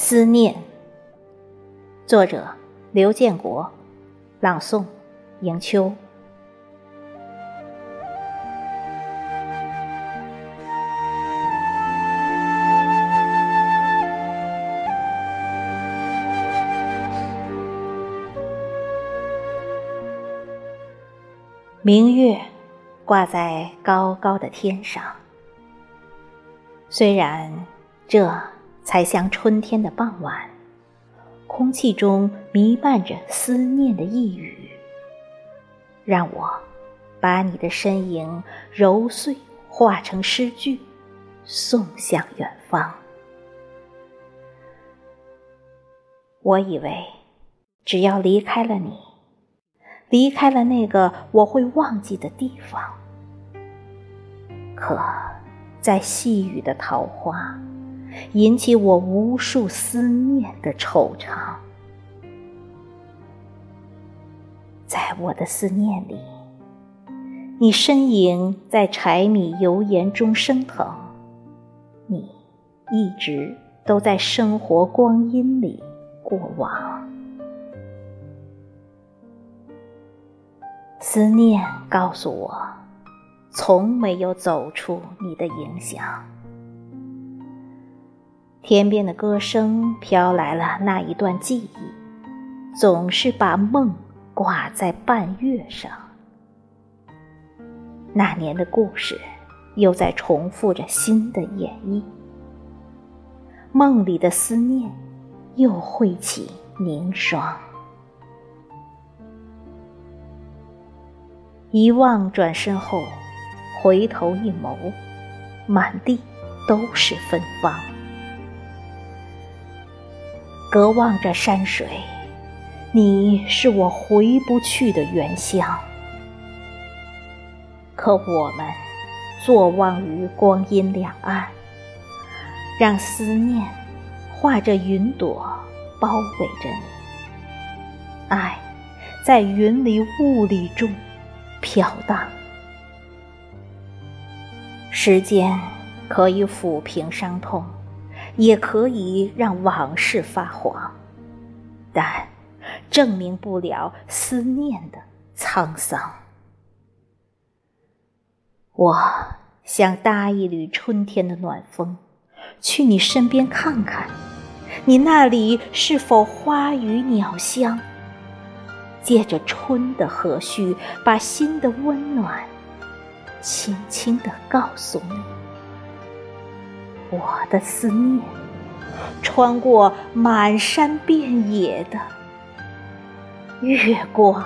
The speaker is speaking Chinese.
思念，作者刘建国，朗诵迎秋。明月挂在高高的天上，虽然这。才像春天的傍晚，空气中弥漫着思念的呓语。让我把你的身影揉碎，化成诗句，送向远方。我以为，只要离开了你，离开了那个我会忘记的地方，可在细雨的桃花。引起我无数思念的惆怅，在我的思念里，你身影在柴米油盐中升腾，你一直都在生活光阴里过往。思念告诉我，从没有走出你的影响。天边的歌声飘来了那一段记忆，总是把梦挂在半月上。那年的故事，又在重复着新的演绎。梦里的思念，又绘起凝霜。遗忘转身后，回头一眸，满地都是芬芳。隔望着山水，你是我回不去的原乡。可我们坐望于光阴两岸，让思念化着云朵包围着你，爱在云里雾里中飘荡。时间可以抚平伤痛。也可以让往事发黄，但证明不了思念的沧桑。我想搭一缕春天的暖风，去你身边看看，你那里是否花语鸟香？借着春的和煦，把心的温暖轻轻地告诉你。我的思念，穿过满山遍野的月光。